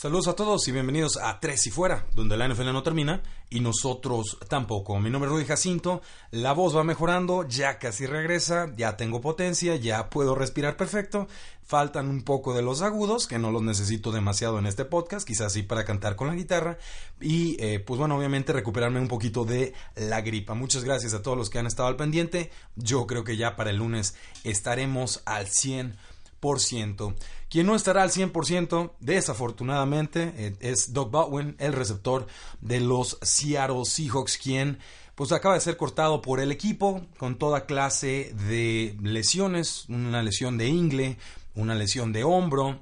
Saludos a todos y bienvenidos a Tres y Fuera, donde la NFL no termina y nosotros tampoco. Mi nombre es Rudy Jacinto, la voz va mejorando, ya casi regresa, ya tengo potencia, ya puedo respirar perfecto. Faltan un poco de los agudos, que no los necesito demasiado en este podcast, quizás sí para cantar con la guitarra. Y eh, pues bueno, obviamente recuperarme un poquito de la gripa. Muchas gracias a todos los que han estado al pendiente. Yo creo que ya para el lunes estaremos al 100%. Quien no estará al 100%, desafortunadamente, eh, es Doug Baldwin, el receptor de los Seattle Seahawks, quien pues acaba de ser cortado por el equipo con toda clase de lesiones, una lesión de ingle, una lesión de hombro,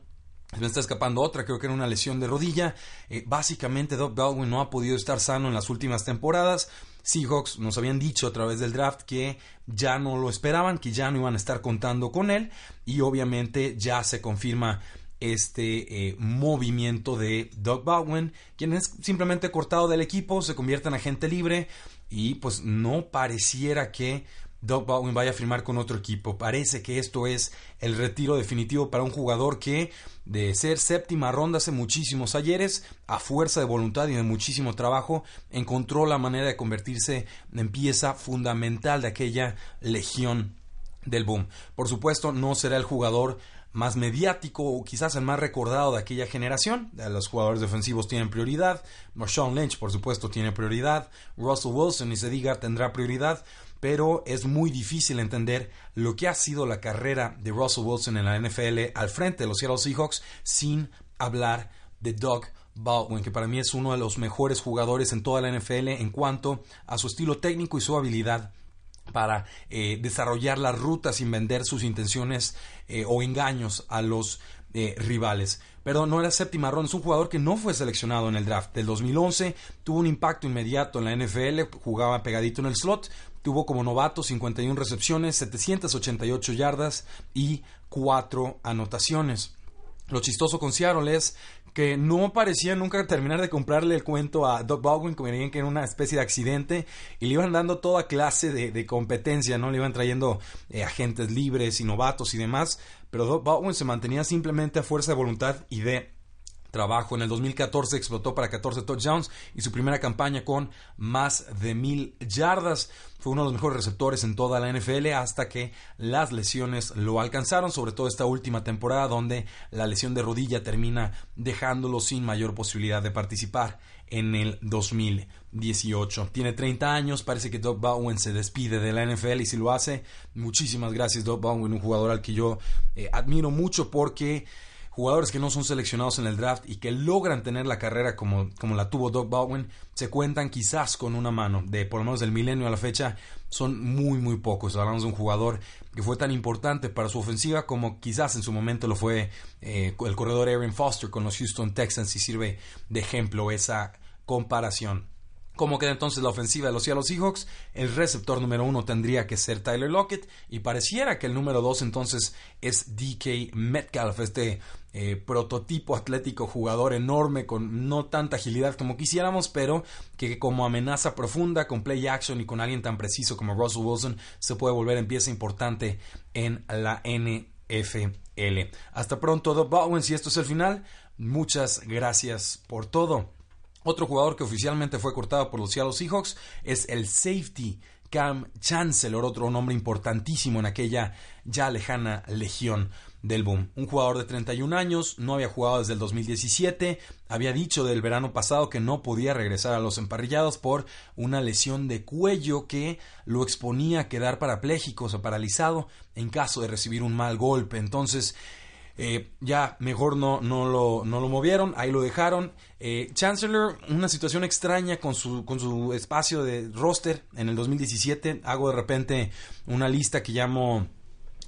me está escapando otra, creo que era una lesión de rodilla. Eh, básicamente Doug Baldwin no ha podido estar sano en las últimas temporadas. Seahawks nos habían dicho a través del draft que ya no lo esperaban, que ya no iban a estar contando con él y obviamente ya se confirma este eh, movimiento de Doug Baldwin, quien es simplemente cortado del equipo, se convierte en agente libre y pues no pareciera que Doug Baldwin vaya a firmar con otro equipo. Parece que esto es el retiro definitivo para un jugador que de ser séptima ronda hace muchísimos ayeres, a fuerza de voluntad y de muchísimo trabajo, encontró la manera de convertirse en pieza fundamental de aquella legión del boom. Por supuesto, no será el jugador más mediático o quizás el más recordado de aquella generación. Los jugadores defensivos tienen prioridad. Marshawn Lynch, por supuesto, tiene prioridad. Russell Wilson, ni se diga, tendrá prioridad pero es muy difícil entender lo que ha sido la carrera de Russell Wilson en la NFL al frente de los Seattle Seahawks sin hablar de Doug Baldwin, que para mí es uno de los mejores jugadores en toda la NFL en cuanto a su estilo técnico y su habilidad para eh, desarrollar las rutas sin vender sus intenciones eh, o engaños a los eh, rivales. Pero no era séptima ronda, es un jugador que no fue seleccionado en el draft del 2011, tuvo un impacto inmediato en la NFL, jugaba pegadito en el slot, Tuvo como novato 51 recepciones, 788 yardas y 4 anotaciones. Lo chistoso con Seattle es que no parecía nunca terminar de comprarle el cuento a Doug Baldwin, como dirían que era una especie de accidente, y le iban dando toda clase de, competencia, ¿no? Le iban trayendo eh, agentes libres y novatos y demás, pero Doug Baldwin se mantenía simplemente a fuerza de voluntad y de trabajo. En el 2014 explotó para 14 touchdowns y su primera campaña con más de mil yardas. Fue uno de los mejores receptores en toda la NFL hasta que las lesiones lo alcanzaron, sobre todo esta última temporada donde la lesión de rodilla termina dejándolo sin mayor posibilidad de participar en el 2018. Tiene 30 años, parece que Doug Bowen se despide de la NFL y si lo hace, muchísimas gracias Doug Bowen, un jugador al que yo eh, admiro mucho porque jugadores que no son seleccionados en el draft y que logran tener la carrera como, como la tuvo Doug Baldwin, se cuentan quizás con una mano. De por lo menos del milenio a la fecha, son muy, muy pocos. Hablamos de un jugador que fue tan importante para su ofensiva como quizás en su momento lo fue eh, el corredor Aaron Foster con los Houston Texans y sirve de ejemplo esa comparación. ¿Cómo queda entonces la ofensiva de los Seattle Seahawks? El receptor número uno tendría que ser Tyler Lockett y pareciera que el número dos entonces es DK Metcalf, este eh, prototipo atlético jugador enorme con no tanta agilidad como quisiéramos, pero que como amenaza profunda con play action y con alguien tan preciso como Russell Wilson se puede volver en pieza importante en la NFL. Hasta pronto, Doug Bowen, si esto es el final, muchas gracias por todo. Otro jugador que oficialmente fue cortado por los Seattle Seahawks es el safety Cam Chancellor, otro nombre importantísimo en aquella ya lejana legión del boom. Un jugador de 31 años, no había jugado desde el 2017, había dicho del verano pasado que no podía regresar a los emparrillados por una lesión de cuello que lo exponía a quedar parapléjico o paralizado en caso de recibir un mal golpe. Entonces, Eh, ya mejor no, no, lo, no lo movieron, ahí lo dejaron. Eh, Chancellor, una situación extraña con su, con su espacio de roster en el 2017. Hago de repente una lista que llamo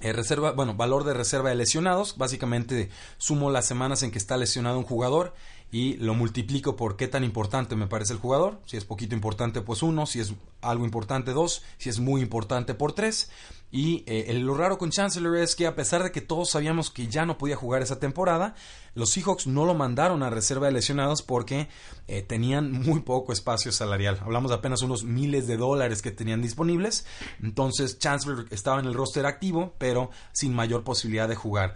eh, reserva, bueno, valor de reserva de lesionados. Básicamente sumo las semanas en que está lesionado un jugador y lo multiplico por qué tan importante me parece el jugador. Si es poquito importante, pues uno. Si es algo importante, dos. Si es muy importante, por tres. Y eh, lo raro con Chancellor es que a pesar de que todos sabíamos que ya no podía jugar esa temporada, los Seahawks no lo mandaron a reserva de lesionados porque eh, tenían muy poco espacio salarial. Hablamos de apenas unos miles de dólares que tenían disponibles. Entonces Chancellor estaba en el roster activo, pero sin mayor posibilidad de jugar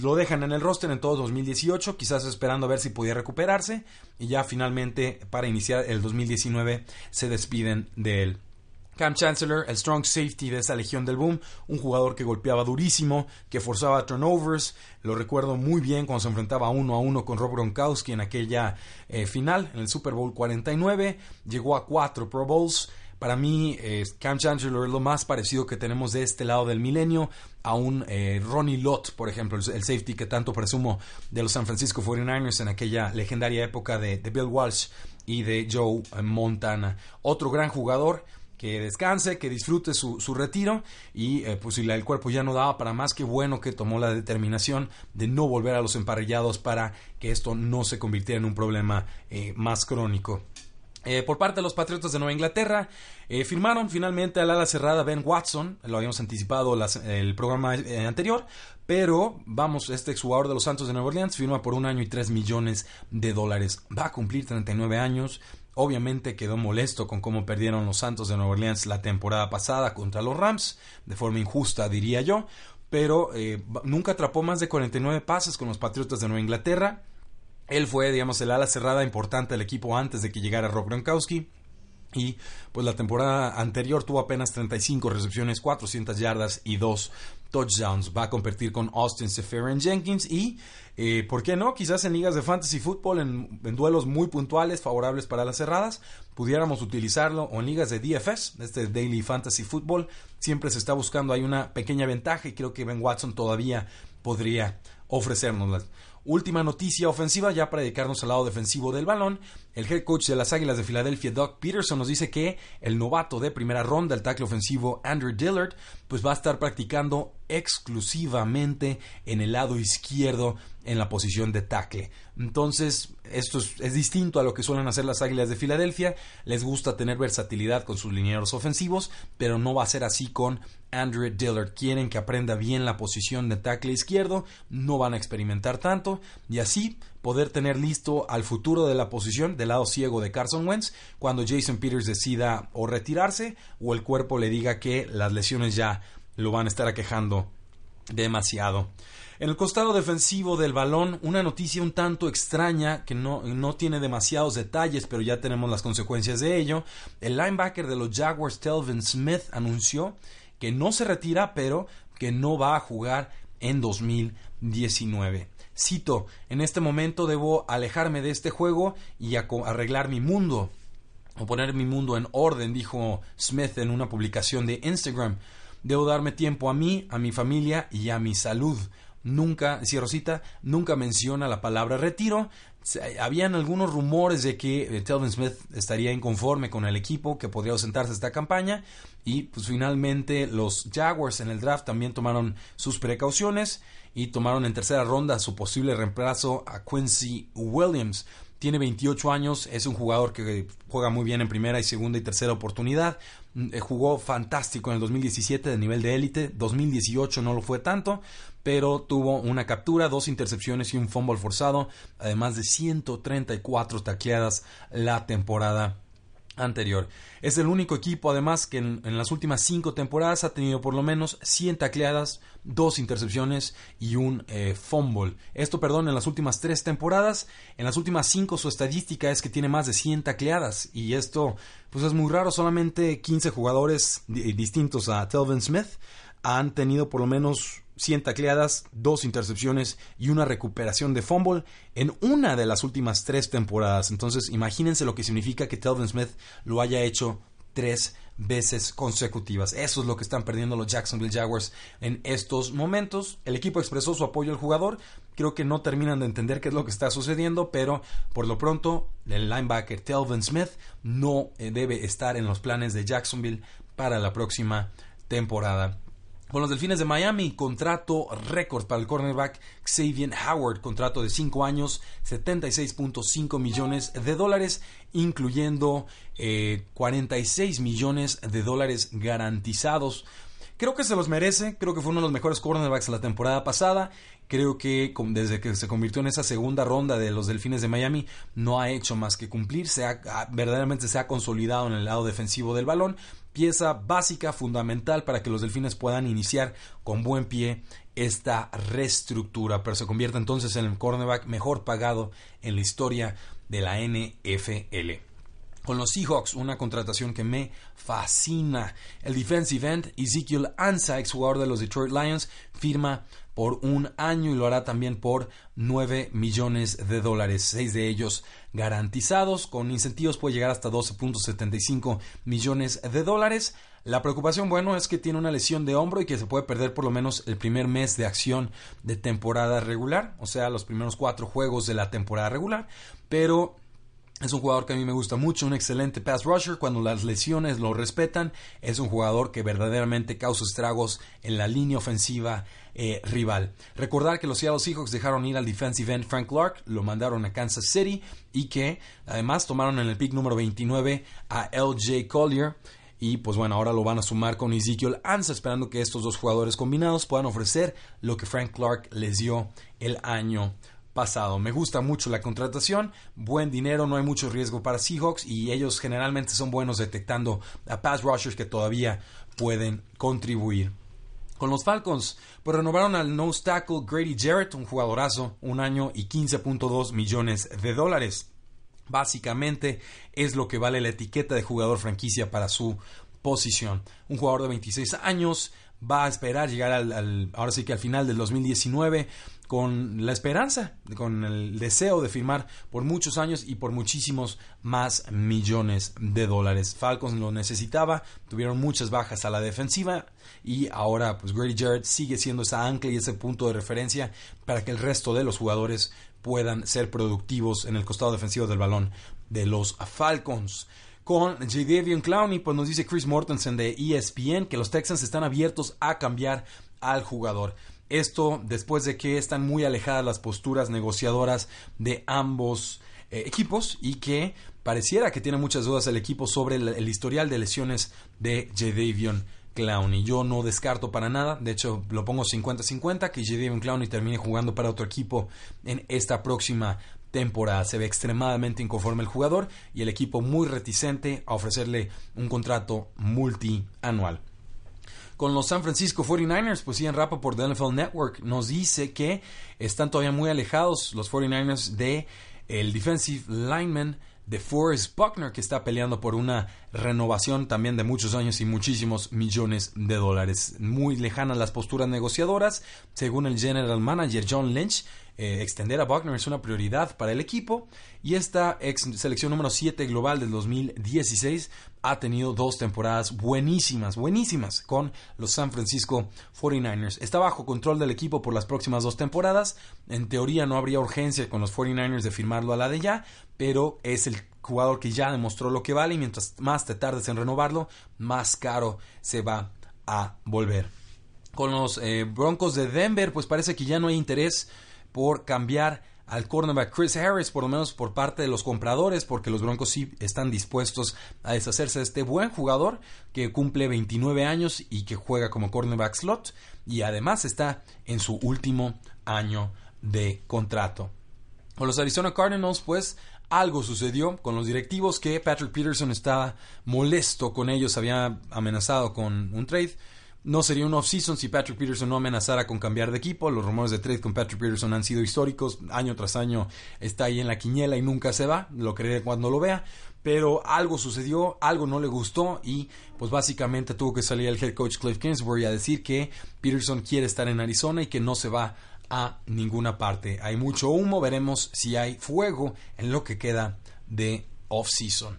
lo dejan en el roster en todo 2018, quizás esperando a ver si podía recuperarse y ya finalmente para iniciar el 2019 se despiden de él. Cam Chancellor, el strong safety de esa legión del boom, un jugador que golpeaba durísimo, que forzaba turnovers, lo recuerdo muy bien cuando se enfrentaba uno a uno con Rob Gronkowski en aquella eh, final, en el Super Bowl 49, llegó a cuatro Pro Bowls, para mí, eh, Cam Chancellor es lo más parecido que tenemos de este lado del milenio a un eh, Ronnie Lott, por ejemplo, el, safety que tanto presumo de los San Francisco 49ers en aquella legendaria época de, Bill Walsh y de Joe Montana. Otro gran jugador que descanse, que disfrute su, retiro y eh, pues si el cuerpo ya no daba para más, que bueno que tomó la determinación de no volver a los emparrillados para que esto no se convirtiera en un problema más crónico. Eh, por parte de los Patriotas de Nueva Inglaterra, eh, firmaron finalmente al ala cerrada Ben Watson, lo habíamos anticipado el programa eh, anterior, pero vamos, este exjugador de los Santos de Nueva Orleans firma por un año y tres millones de dólares. Va a cumplir 39 años. Obviamente quedó molesto con cómo perdieron los Santos de Nueva Orleans la temporada pasada contra los Rams, de forma injusta diría yo, pero nunca atrapó más de 49 pases con los Patriotas de Nueva Inglaterra él fue, digamos, el ala cerrada importante del equipo antes de que llegara Rob Gronkowski. Y pues la temporada anterior tuvo apenas 35 recepciones, 400 yardas y 2 touchdowns. Va a competir con Austin Seferian Jenkins y, eh, ¿por qué no? Quizás en ligas de fantasy en, en, duelos muy puntuales, favorables para las cerradas, pudiéramos utilizarlo o en ligas de DFS, este Daily Fantasy Football. Siempre se está buscando, hay una pequeña ventaja y creo que Ben Watson todavía podría ofrecérnosla. Última noticia ofensiva, ya para dedicarnos al lado defensivo del balón. El head coach de las Águilas de Filadelfia, Doug Peterson, nos dice que el novato de primera ronda, el tackle ofensivo Andrew Dillard, pues va a estar practicando exclusivamente en el lado izquierdo en la posición de tackle. Entonces, esto es, distinto a lo que suelen hacer las Águilas de Filadelfia. Les gusta tener versatilidad con sus linieros ofensivos, pero no va a ser así con Andrew Dillard. Quieren que aprenda bien la posición de tackle izquierdo, no van a experimentar tanto y así poder tener listo al futuro de la posición del lado ciego de Carson Wentz cuando Jason Peters decida o retirarse o el cuerpo le diga que las lesiones ya lo van a estar aquejando demasiado. En el costado defensivo del balón, una noticia un tanto extraña que no, no, tiene demasiados detalles, pero ya tenemos las consecuencias de ello. El linebacker de los Jaguars, Telvin Smith, anunció que no se retira, pero que no va a jugar en 2019. Cito, en este momento debo alejarme de este juego y arreglar mi mundo, o poner mi mundo en orden, dijo Smith en una publicación de Instagram. Debo darme tiempo a mí, a mi familia y a mi salud. Nunca, cierro cita, nunca menciona la palabra retiro. Habían algunos rumores de que eh, Telvin Smith estaría inconforme con el equipo, que podría ausentarse esta campaña. Y pues finalmente los Jaguars en el draft también tomaron sus precauciones y tomaron en tercera ronda su posible reemplazo a Quincy Williams. Tiene 28 años, es un jugador que juega muy bien en primera y segunda y tercera oportunidad. Eh, jugó fantástico en el 2017 de nivel de élite, 2018 no lo fue tanto, pero tuvo una captura, dos intercepciones y un fumble forzado, además de 134 tacleadas la temporada anterior. Es el único equipo, además, que en, las últimas cinco temporadas ha tenido por lo menos 100 tacleadas, dos intercepciones y un eh, fumble. Esto, perdón, en las últimas tres temporadas. En las últimas cinco su estadística es que tiene más de 100 tacleadas. Y esto, pues es muy raro. Solamente 15 jugadores distintos a Telvin Smith han tenido por lo menos 100 tacleadas, dos intercepciones y una recuperación de fumble en una de las últimas tres temporadas. Entonces, imagínense lo que significa que Telvin Smith lo haya hecho tres veces consecutivas. Eso es lo que están perdiendo los Jacksonville Jaguars en estos momentos. El equipo expresó su apoyo al jugador. Creo que no terminan de entender qué es lo que está sucediendo, pero por lo pronto el linebacker Telvin Smith no eh, debe estar en los planes de Jacksonville para la próxima temporada. Con los Delfines de Miami, contrato récord para el cornerback Xavier Howard, contrato de 5 años, 76.5 millones de dólares, incluyendo 46 eh, millones de dólares garantizados. Creo que se los merece, creo que fue uno de los mejores cornerbacks de la temporada pasada. Creo que desde que se convirtió en esa segunda ronda de los Delfines de Miami no ha hecho más que cumplir, se ha, verdaderamente se ha consolidado en el lado defensivo del balón pieza básica, fundamental para que los delfines puedan iniciar con buen pie esta reestructura, pero se convierte entonces en el cornerback mejor pagado en la historia de la NFL. Con los Seahawks, una contratación que me fascina. El defensive end Ezekiel Ansa, ex jugador de los Detroit Lions, firma por un año y lo hará también por 9 millones de dólares, seis de ellos garantizados, con incentivos puede llegar hasta 12.75 millones de dólares. La preocupación, bueno, es que tiene una lesión de hombro y que se puede perder por lo menos el primer mes de acción de temporada regular, o sea, los primeros cuatro juegos de la temporada regular, pero es un jugador que a mí me gusta mucho, un excelente pass rusher. Cuando las lesiones lo respetan, es un jugador que verdaderamente causa estragos en la línea ofensiva eh, rival. Recordar que los Seattle Seahawks dejaron ir al defensive end Frank Clark, lo mandaron a Kansas City y que además tomaron en el pick número 29 a LJ Collier. Y pues bueno, ahora lo van a sumar con Ezekiel Ansa, esperando que estos dos jugadores combinados puedan ofrecer lo que Frank Clark les dio el año pasado. Me gusta mucho la contratación, buen dinero, no hay mucho riesgo para Seahawks y ellos generalmente son buenos detectando a pass rushers que todavía pueden contribuir. Con los Falcons, pues renovaron al nose tackle Grady Jarrett, un jugadorazo, un año y 15.2 millones de dólares. Básicamente es lo que vale la etiqueta de jugador franquicia para su posición. Un jugador de 26 años va a esperar llegar al, ahora sí que al final del 2019 con la esperanza, con el deseo de firmar por muchos años y por muchísimos más millones de dólares. Falcons lo necesitaba, tuvieron muchas bajas a la defensiva y ahora pues Grady Jarrett sigue siendo esa ancla y ese punto de referencia para que el resto de los jugadores puedan ser productivos en el costado defensivo del balón de los Falcons con Jadavion Clowney, pues nos dice Chris Mortensen de ESPN que los Texans están abiertos a cambiar al jugador. Esto después de que están muy alejadas las posturas negociadoras de ambos eh, equipos y que pareciera que tiene muchas dudas el equipo sobre el, historial de lesiones de Jadavion Clowney. Yo no descarto para nada, de hecho lo pongo 50-50 que Jadavion Clowney termine jugando para otro equipo en esta próxima temporada. Se ve extremadamente inconforme el jugador y el equipo muy reticente a ofrecerle un contrato multianual con los San Francisco 49ers, pues Ian por The NFL Network nos dice que están todavía muy alejados los 49ers de el defensive lineman de Forrest Buckner, que está peleando por una renovación también de muchos años y muchísimos millones de dólares. Muy lejanas las posturas negociadoras, según el general manager John Lynch. Eh, extender a Buckner es una prioridad para el equipo y esta ex selección número 7 global del 2016 ha tenido dos temporadas buenísimas, buenísimas con los San Francisco 49ers. Está bajo control del equipo por las próximas dos temporadas. En teoría no habría urgencia con los 49ers de firmarlo a la de ya, pero es el jugador que ya demostró lo que vale y mientras más te tardes en renovarlo, más caro se va a volver. Con los eh, Broncos de Denver, pues parece que ya no hay interés por cambiar al cornerback Chris Harris, por lo menos por parte de los compradores, porque los Broncos sí están dispuestos a deshacerse de este buen jugador que cumple 29 años y que juega como cornerback slot y además está en su último año de contrato. Con los Arizona Cardinals, pues algo sucedió con los directivos que Patrick Peterson estaba molesto con ellos, había amenazado con un trade no sería un off-season si Patrick Peterson no amenazara con cambiar de equipo. Los rumores de trade con Patrick Peterson han sido históricos. Año tras año está ahí en la quiñela y nunca se va. Lo creeré cuando lo vea. Pero algo sucedió, algo no le gustó y pues básicamente tuvo que salir el head coach Cliff Kingsbury a decir que Peterson quiere estar en Arizona y que no se va a ninguna parte. Hay mucho humo, veremos si hay fuego en lo que queda de off-season.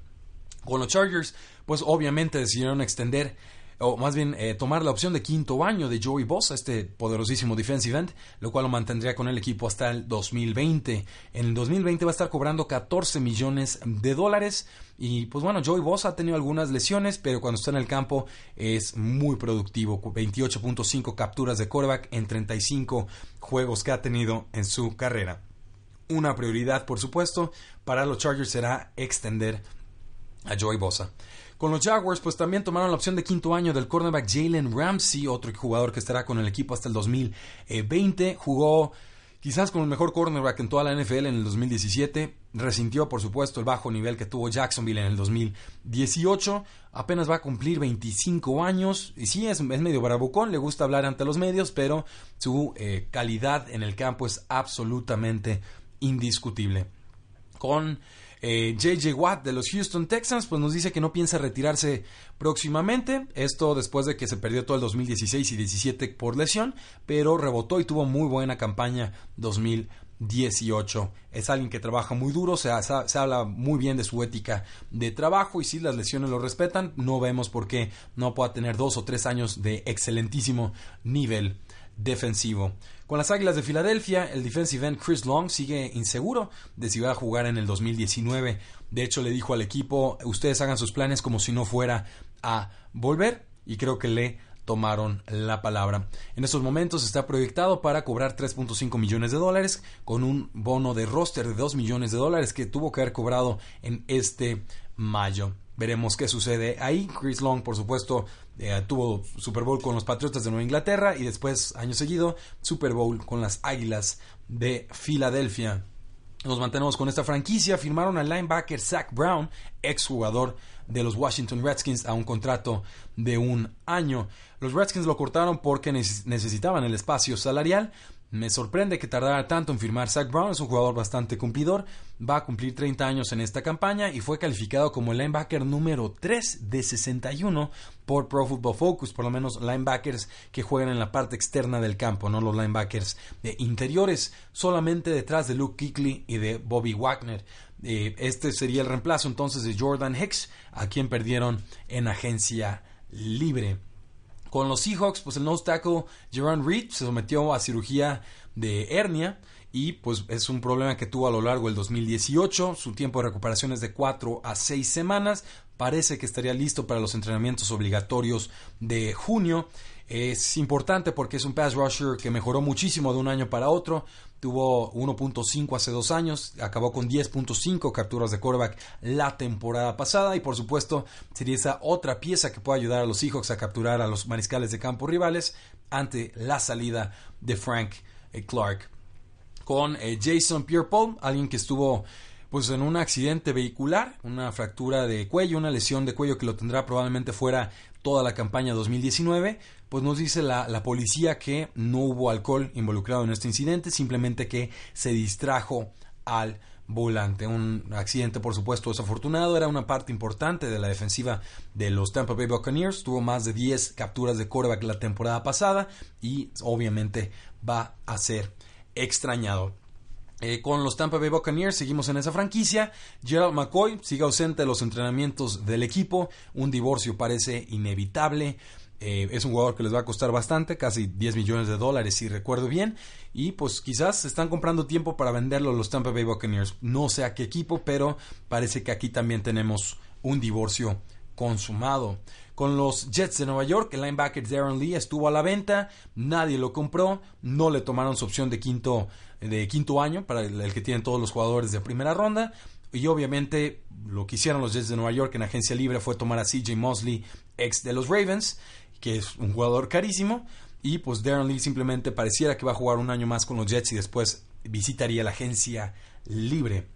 Con los Chargers, pues obviamente decidieron extender o más bien eh, tomar la opción de quinto año de Joey Bosa, este poderosísimo defensive end, lo cual lo mantendría con el equipo hasta el 2020. En el 2020 va a estar cobrando 14 millones de dólares. Y pues bueno, Joey Bosa ha tenido algunas lesiones, pero cuando está en el campo es muy productivo. 28.5 capturas de quarterback en 35 juegos que ha tenido en su carrera. Una prioridad, por supuesto, para los Chargers será extender a Joey Bosa. Con los Jaguars, pues también tomaron la opción de quinto año del cornerback Jalen Ramsey, otro jugador que estará con el equipo hasta el 2020. Jugó quizás con el mejor cornerback en toda la NFL en el 2017. Resintió, por supuesto, el bajo nivel que tuvo Jacksonville en el 2018. Apenas va a cumplir 25 años. Y sí, es, medio bravucón, le gusta hablar ante los medios, pero su eh, calidad en el campo es absolutamente indiscutible. Con JJ eh, Watt de los Houston Texans pues nos dice que no piensa retirarse próximamente, esto después de que se perdió todo el 2016 y 17 por lesión, pero rebotó y tuvo muy buena campaña 2018. Es alguien que trabaja muy duro, se, se, habla muy bien de su ética de trabajo y si las lesiones lo respetan, no vemos por qué no pueda tener dos o tres años de excelentísimo nivel defensivo. Con las Águilas de Filadelfia, el defensive end Chris Long sigue inseguro de si va a jugar en el 2019. De hecho, le dijo al equipo, ustedes hagan sus planes como si no fuera a volver y creo que le tomaron la palabra. En estos momentos está proyectado para cobrar 3.5 millones de dólares con un bono de roster de 2 millones de dólares que tuvo que haber cobrado en este mayo. Veremos qué sucede ahí. Chris Long, por supuesto, eh, tuvo Super Bowl con los Patriotas de Nueva Inglaterra y después, año seguido, Super Bowl con las Águilas de Filadelfia. Nos mantenemos con esta franquicia. Firmaron al linebacker Zach Brown, exjugador de los Washington Redskins, a un contrato de un año. Los Redskins lo cortaron porque necesitaban el espacio salarial. Me sorprende que tardara tanto en firmar. Zach Brown es un jugador bastante cumplidor, va a cumplir 30 años en esta campaña y fue calificado como el linebacker número 3 de 61 por Pro Football Focus, por lo menos linebackers que juegan en la parte externa del campo, no los linebackers de interiores, solamente detrás de Luke Kuechly y de Bobby Wagner. Eh, este sería el reemplazo entonces de Jordan Hicks, a quien perdieron en agencia libre. Con los Seahawks, pues el nose tackle Jerron Reed se sometió a cirugía de hernia y pues es un problema que tuvo a lo largo del 2018. Su tiempo de recuperación es de 4 a 6 semanas. Parece que estaría listo para los entrenamientos obligatorios de junio. Es importante porque es un pass rusher que mejoró muchísimo de un año para otro. Tuvo 1.5 hace dos años, acabó con 10.5 capturas de quarterback la temporada pasada y por supuesto sería esa otra pieza que puede ayudar a los Seahawks a capturar a los mariscales de campo rivales ante la salida de Frank eh, Clark. Con eh, Jason Pierre-Paul, alguien que estuvo pues en un accidente vehicular, una fractura de cuello, una lesión de cuello que lo tendrá probablemente fuera toda la campaña 2019, pues nos dice la, la, policía que no hubo alcohol involucrado en este incidente, simplemente que se distrajo al volante. Un accidente, por supuesto, desafortunado. Era una parte importante de la defensiva de los Tampa Bay Buccaneers. Tuvo más de 10 capturas de quarterback la temporada pasada y obviamente va a ser extrañado. Eh, con los Tampa Bay Buccaneers seguimos en esa franquicia. Gerald McCoy sigue ausente de los entrenamientos del equipo. Un divorcio parece inevitable. Eh, es un jugador que les va a costar bastante, casi 10 millones de dólares si recuerdo bien. Y pues quizás están comprando tiempo para venderlo los Tampa Bay Buccaneers. No sé a qué equipo, pero parece que aquí también tenemos un divorcio consumado. Con los Jets de Nueva York, el linebacker Darren Lee estuvo a la venta, nadie lo compró, no le tomaron su opción de quinto, de quinto año para el, que tienen todos los jugadores de primera ronda. Y obviamente lo que hicieron los Jets de Nueva York en agencia libre fue tomar a CJ Mosley, ex de los Ravens, que es un jugador carísimo. Y pues Darren Lee simplemente pareciera que va a jugar un año más con los Jets y después visitaría la agencia libre.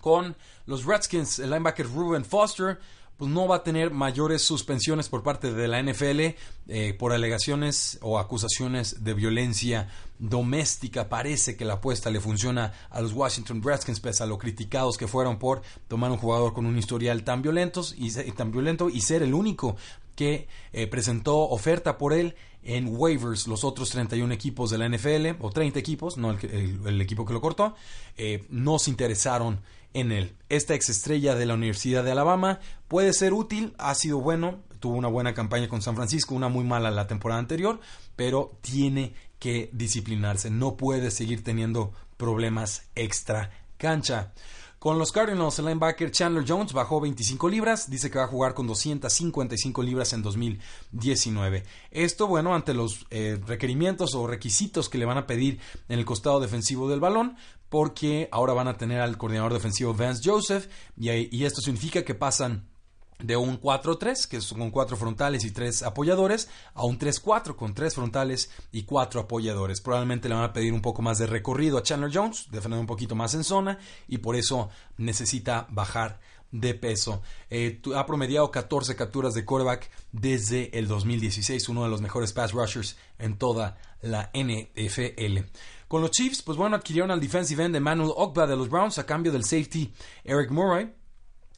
Con los Redskins, el linebacker Ruben Foster pues no va a tener mayores suspensiones por parte de la NFL eh, por alegaciones o acusaciones de violencia doméstica. Parece que la apuesta le funciona a los Washington Redskins, pese a lo criticados que fueron por tomar un jugador con un historial tan violento y, tan violento y ser el único que eh, presentó oferta por él en waivers los otros 31 equipos de la NFL, o 30 equipos, no el, equipo que lo cortó, eh, no se interesaron en él. Esta ex estrella de la Universidad de Alabama puede ser útil, ha sido bueno, tuvo una buena campaña con San Francisco, una muy mala la temporada anterior, pero tiene que disciplinarse, no puede seguir teniendo problemas extra cancha. Con los Cardinals, el linebacker Chandler Jones bajó 25 libras, dice que va a jugar con 255 libras en 2019. Esto, bueno, ante los eh, requerimientos o requisitos que le van a pedir en el costado defensivo del balón, porque ahora van a tener al coordinador defensivo Vance Joseph, y, y esto significa que pasan de un 4-3, que es con cuatro frontales y tres apoyadores, a un 3-4 con tres frontales y cuatro apoyadores. Probablemente le van a pedir un poco más de recorrido a Chandler Jones, defender un poquito más en zona, y por eso necesita bajar de peso. Eh, ha promediado 14 capturas de quarterback desde el 2016, uno de los mejores pass rushers en toda la NFL. Con los Chiefs, pues bueno, adquirieron al defensive end Emmanuel Ogba de los Browns a cambio del safety Eric Murray.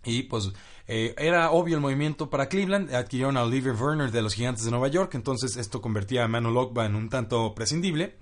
Y pues eh, era obvio el movimiento para Cleveland, adquirieron a Oliver Werner de los Gigantes de Nueva York, entonces esto convertía a Manu Ogba en un tanto prescindible.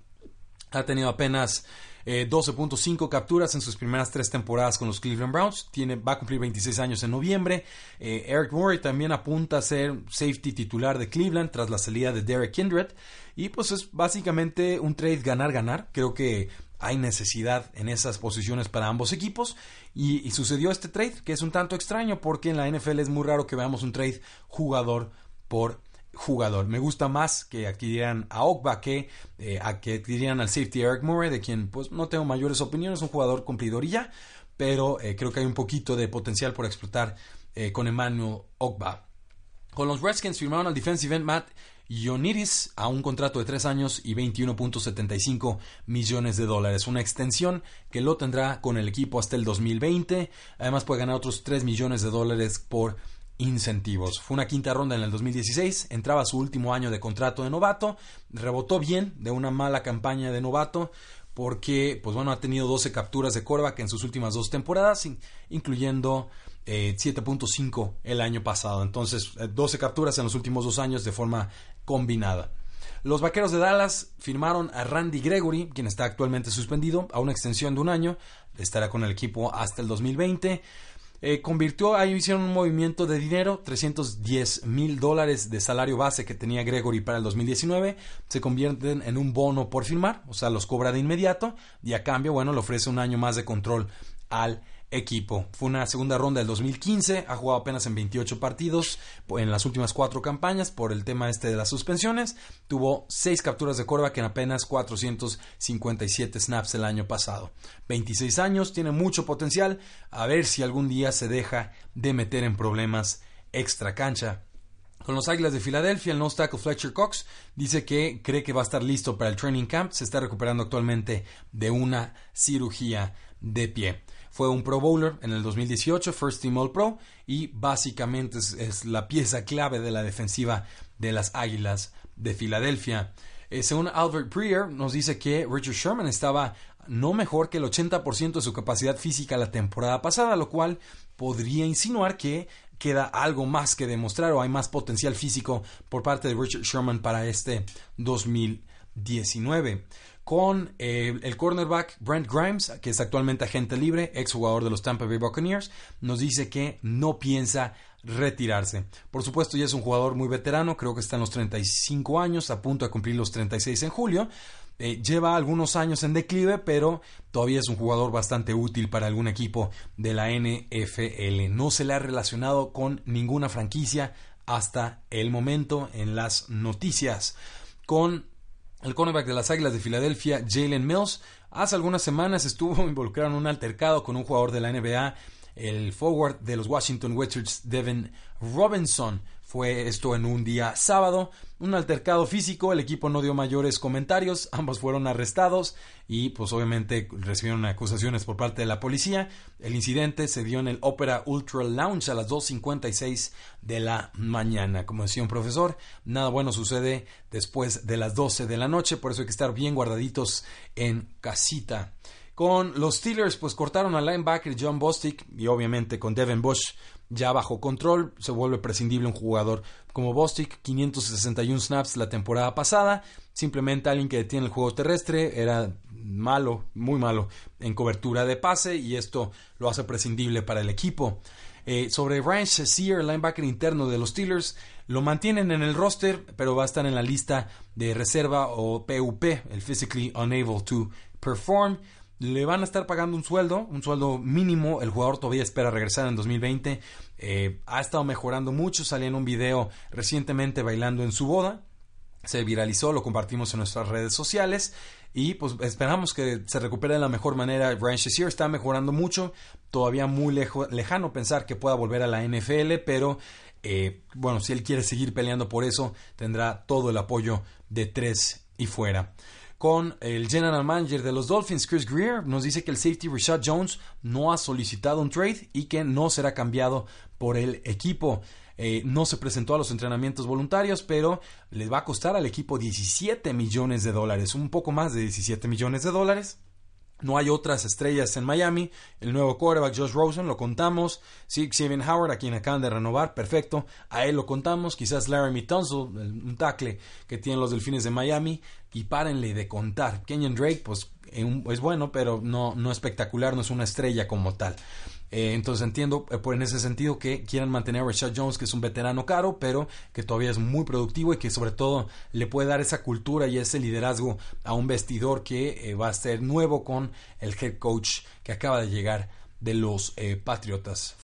Ha tenido apenas 12.5 eh, capturas en sus primeras tres temporadas con los Cleveland Browns. Tiene, va a cumplir 26 años en noviembre. Eh, Eric Murray también apunta a ser safety titular de Cleveland tras la salida de Derek Kindred. Y pues es básicamente un trade ganar-ganar. Creo que hay necesidad en esas posiciones para ambos equipos y, sucedió este trade que es un tanto extraño porque en la NFL es muy raro que veamos un trade jugador por jugador. Me gusta más que adquirieran a Ogba que eh, adquirieran al safety Eric Murray, de quien pues no tengo mayores opiniones, un jugador cumplidor y ya, pero eh, creo que hay un poquito de potencial por explotar eh, con Emmanuel Ogba. Con los Redskins firmaron al defensive end Matt Ioniris a un contrato de 3 años y 21.75 millones de dólares. Una extensión que lo tendrá con el equipo hasta el 2020. Además puede ganar otros 3 millones de dólares por incentivos. Fue una quinta ronda en el 2016, entraba su último año de contrato de novato, rebotó bien de una mala campaña de novato porque pues bueno, ha tenido 12 capturas de coreback en sus últimas dos temporadas, incluyendo 7.5 eh, el año pasado. Entonces, 12 eh, capturas en los últimos dos años de forma combinada. Los Vaqueros de Dallas firmaron a Randy Gregory, quien está actualmente suspendido, a una extensión de un año. Estará con el equipo hasta el 2020. Eh, convirtió, ahí hicieron un movimiento de dinero, 310 mil dólares de salario base que tenía Gregory para el 2019, se convierten en un bono por firmar, o sea, los cobra de inmediato y a cambio, bueno, le ofrece un año más de control al equipo. Fue una segunda ronda del 2015, ha jugado apenas en 28 partidos en las últimas cuatro campañas por el tema este de las suspensiones. Tuvo seis capturas de que en apenas 457 snaps el año pasado. 26 años, tiene mucho potencial, a ver si algún día se deja de meter en problemas extra cancha. Con los Águilas de Filadelfia, el no tackle Fletcher Cox dice que cree que va a estar listo para el training camp. Se está recuperando actualmente de una cirugía de pie. Fue un Pro Bowler en el 2018, First Team All Pro, y básicamente es, la pieza clave de la defensiva de las Águilas de Filadelfia. Eh, según Albert Prier, nos dice que Richard Sherman estaba no mejor que el 80% de su capacidad física la temporada pasada, lo cual podría insinuar que queda algo más que demostrar o hay más potencial físico por parte de Richard Sherman para este 2019 con eh, el cornerback Brent Grimes, que es actualmente agente libre, exjugador de los Tampa Bay Buccaneers, nos dice que no piensa retirarse. Por supuesto, ya es un jugador muy veterano, creo que está en los 35 años, a punto de cumplir los 36 en julio. Eh, lleva algunos años en declive, pero todavía es un jugador bastante útil para algún equipo de la NFL. No se le ha relacionado con ninguna franquicia hasta el momento en las noticias. Con el cornerback de las Águilas de Filadelfia, Jalen Mills, hace algunas semanas estuvo involucrado en un altercado con un jugador de la NBA, el forward de los Washington Wizards, Devin Robinson. Fue esto en un día sábado, un altercado físico, el equipo no dio mayores comentarios, ambos fueron arrestados y pues obviamente recibieron acusaciones por parte de la policía. El incidente se dio en el Opera Ultra Lounge a las 2.56 de la mañana. Como decía un profesor, nada bueno sucede después de las 12 de la noche, por eso hay que estar bien guardaditos en casita. Con los Steelers, pues cortaron al linebacker John Bostic y obviamente con Devin Bush ya bajo control, se vuelve prescindible un jugador como Bostic, 561 snaps la temporada pasada, simplemente alguien que detiene el juego terrestre, era malo, muy malo en cobertura de pase y esto lo hace prescindible para el equipo. Eh, sobre Ryan Shazier, linebacker interno de los Steelers, lo mantienen en el roster, pero va a estar en la lista de reserva o PUP, el Physically Unable to Perform. Le van a estar pagando un sueldo, un sueldo mínimo. El jugador todavía espera regresar en 2020. Eh, ha estado mejorando mucho. Salía en un video recientemente bailando en su boda. Se viralizó, lo compartimos en nuestras redes sociales. Y pues esperamos que se recupere de la mejor manera. Ryan Shazier está mejorando mucho. Todavía muy lejano pensar que pueda volver a la NFL, pero eh, bueno, si él quiere seguir peleando por eso, tendrá todo el apoyo de tres y fuera. Con el general manager de los Dolphins, Chris Greer, nos dice que el safety Rashad Jones no ha solicitado un trade y que no será cambiado por el equipo. Eh, no se presentó a los entrenamientos voluntarios, pero les va a costar al equipo 17 millones de dólares, un poco más de 17 millones de dólares. No hay otras estrellas en Miami. El nuevo quarterback Josh Rosen lo contamos. Sí, Steven Howard, a quien acaban de renovar, perfecto. A él lo contamos. Quizás Laramie Tunsil, un tackle que tienen los delfines de Miami. Y párenle de contar. Kenyon Drake, pues es bueno, pero no, no espectacular, no es una estrella como tal. Eh, entonces entiendo eh, por en ese sentido que quieran mantener a Rashad Jones, que es un veterano caro, pero que todavía es muy productivo y que sobre todo le puede dar esa cultura y ese liderazgo a un vestidor que eh, va a ser nuevo con el head coach que acaba de llegar de los Patriotas.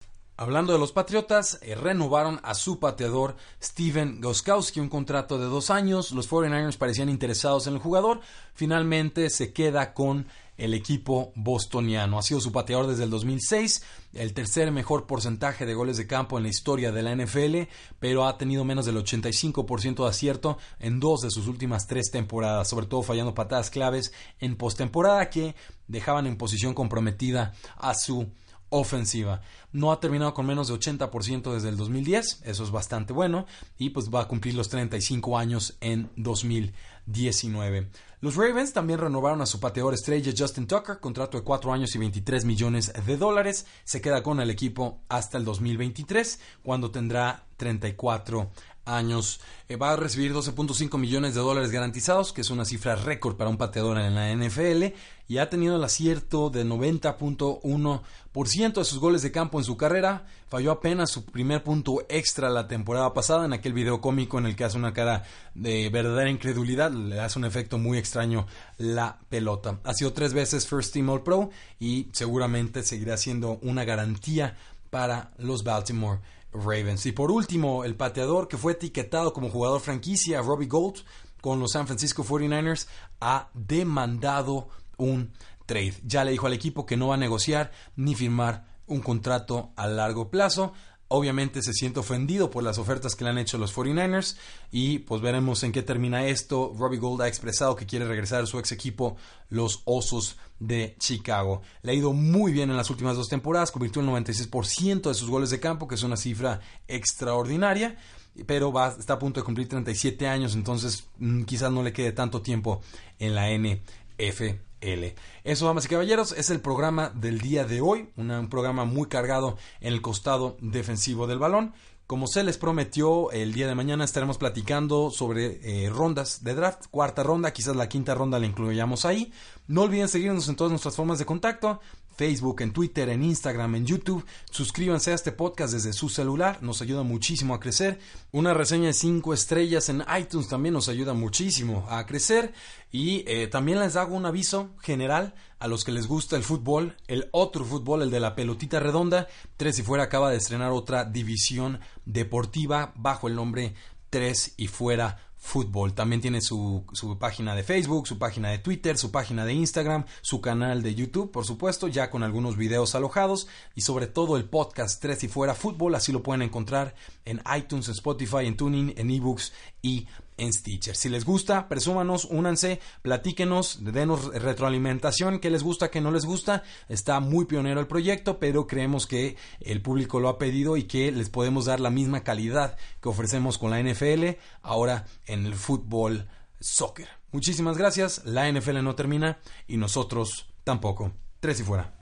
Hablando de los Patriotas, renovaron a su pateador Steven Goskowski un contrato de dos años. Los 49ers parecían interesados en el jugador. Finalmente se queda con el equipo bostoniano. Ha sido su pateador desde el 2006, el tercer mejor porcentaje de goles de campo en la historia de la NFL, pero ha tenido menos del 85% de acierto en dos de sus últimas tres temporadas, sobre todo fallando patadas claves en postemporada que dejaban en posición comprometida a su ofensiva. No ha terminado con menos de 80% desde el 2010, eso es bastante bueno, y pues va a cumplir los 35 años en 2019. Los Ravens también renovaron a su pateador estrella Justin Tucker, contrato de 4 años y 23 millones de dólares. Se queda con el equipo hasta el 2023, cuando tendrá 34 años. Eh, va a recibir 12.5 millones de dólares garantizados, que es una cifra récord para un pateador en la NFL, y ha tenido el acierto de 90.1% de sus goles de campo en su carrera. Falló apenas su primer punto extra la temporada pasada en aquel video cómico en el que hace una cara de verdadera incredulidad, le hace un efecto muy extraño la pelota. Ha sido tres veces First Team All Pro y seguramente seguirá siendo una garantía para los Baltimore Ravens. Y por último, el pateador que fue etiquetado como jugador franquicia, Robbie Gold, con los San Francisco 49ers, ha demandado un trade. Ya le dijo al equipo que no va a negociar ni firmar un contrato a largo plazo. Obviamente se siente ofendido por las ofertas que le han hecho los 49ers y pues veremos en qué termina esto. Robbie Gold ha expresado que quiere regresar a su ex equipo, los Osos de Chicago. Le ha ido muy bien en las últimas dos temporadas, convirtió el 96% de sus goles de campo, que es una cifra extraordinaria pero va, está a punto de cumplir 37 años, entonces mm, quizás no le quede tanto tiempo en la NFL. Eso, damas y caballeros, es el programa del día de hoy, un programa muy cargado en el costado defensivo del balón. Como se les prometió, el día de mañana estaremos platicando sobre eh, rondas de draft, cuarta ronda, quizás la quinta ronda la incluyamos ahí. No olviden seguirnos en todas nuestras formas de contacto. Facebook, en Twitter, en Instagram, en YouTube. Suscríbanse a este podcast desde su celular, nos ayuda muchísimo a crecer. Una reseña de 5 estrellas en iTunes también nos ayuda muchísimo a crecer. Y eh, también les hago un aviso general a los que les gusta el fútbol, el otro fútbol, el de la pelotita redonda. Tres y fuera acaba de estrenar otra división deportiva bajo el nombre Tres y fuera fútbol. También tiene su, su, página de Facebook, su página de Twitter, su página de Instagram, su canal de YouTube, por supuesto, ya con algunos videos alojados y sobre todo el podcast Tres y Fuera Fútbol. Así lo pueden encontrar en iTunes, en Spotify, en Tuning, en eBooks y en Stitcher. Si les gusta, presúmanos, únanse, platíquenos, denos retroalimentación, qué les gusta, qué no les gusta. Está muy pionero el proyecto, pero creemos que el público lo ha pedido y que les podemos dar la misma calidad que ofrecemos con la NFL ahora en el fútbol soccer. Muchísimas gracias, la NFL no termina y nosotros tampoco. Tres y fuera.